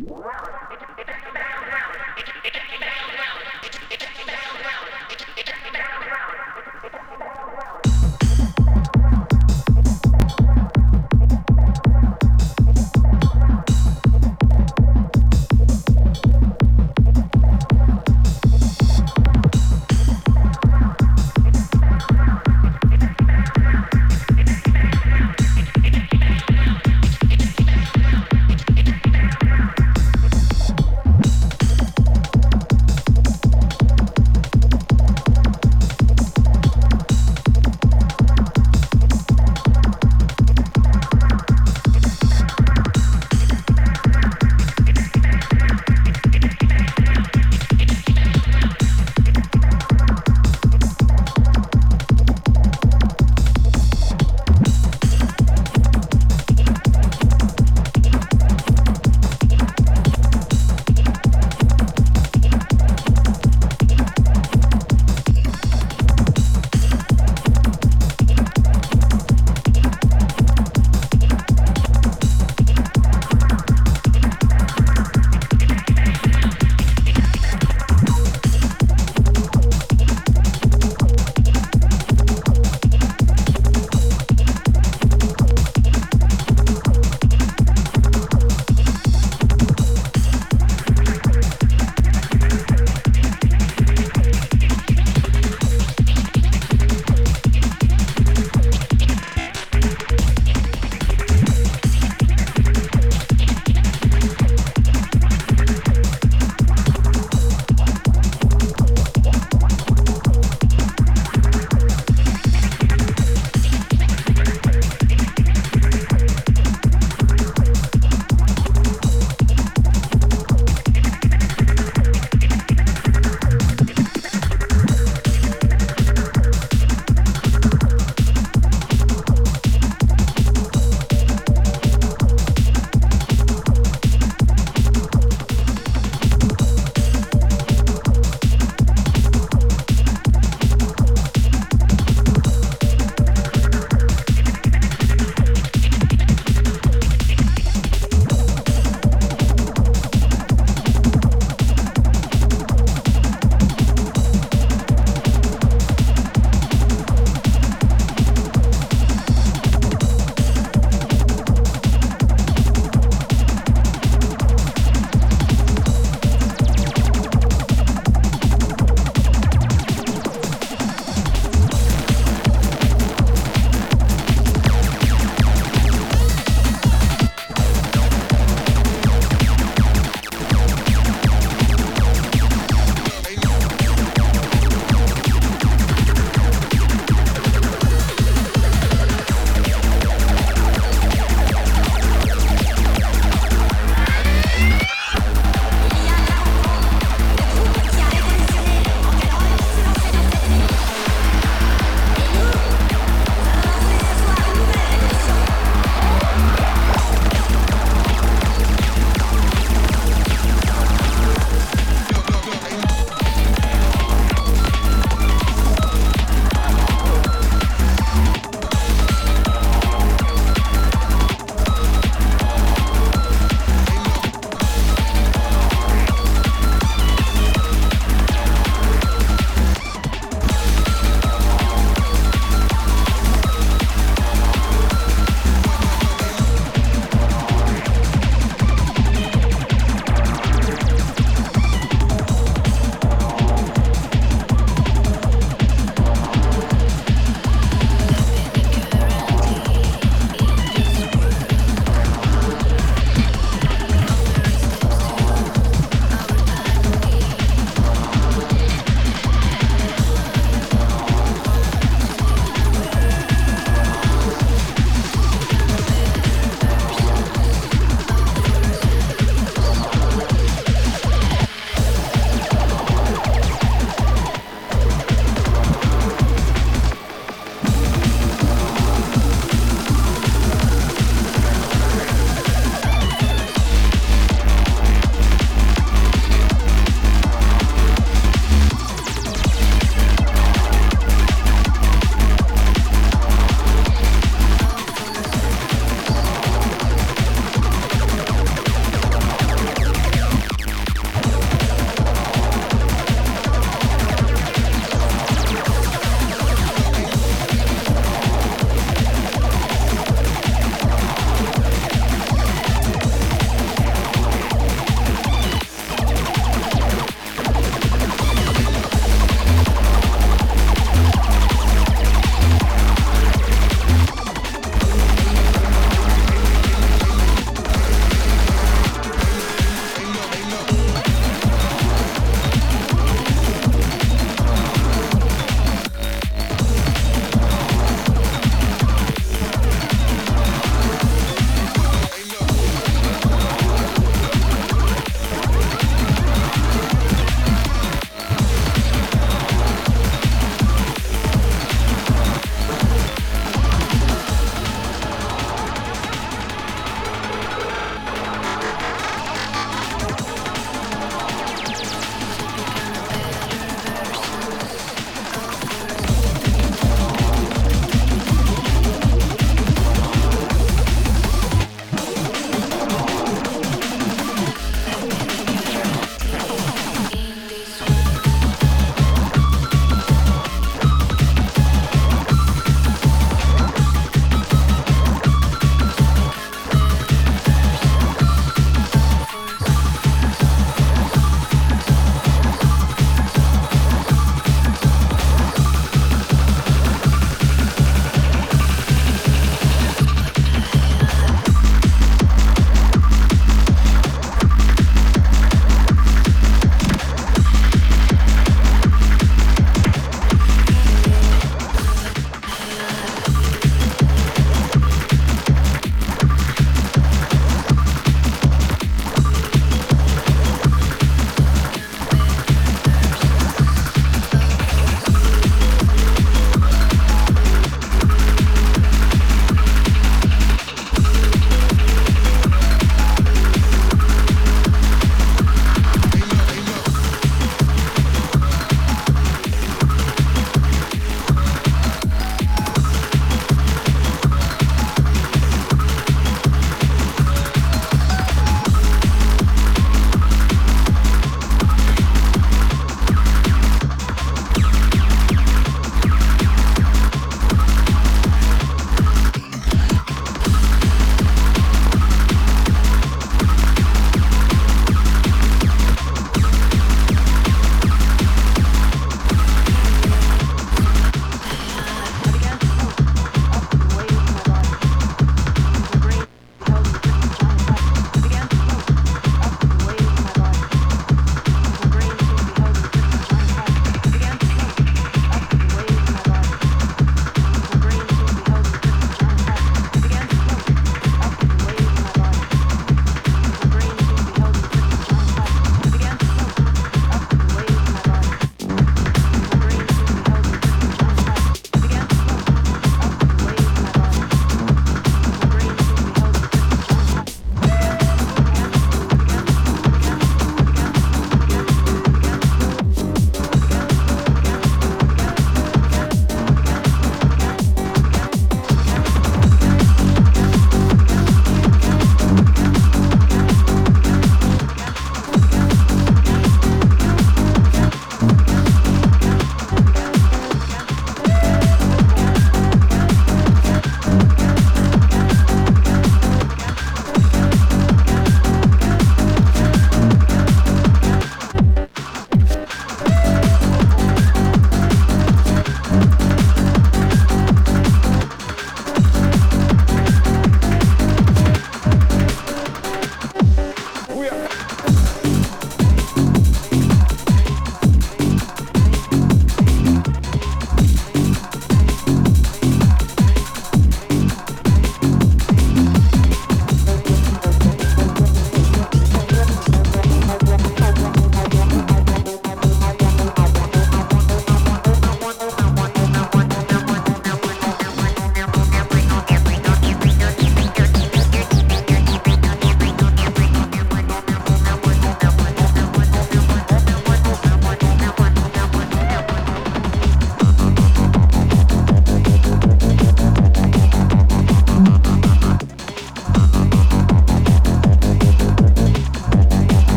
Wow.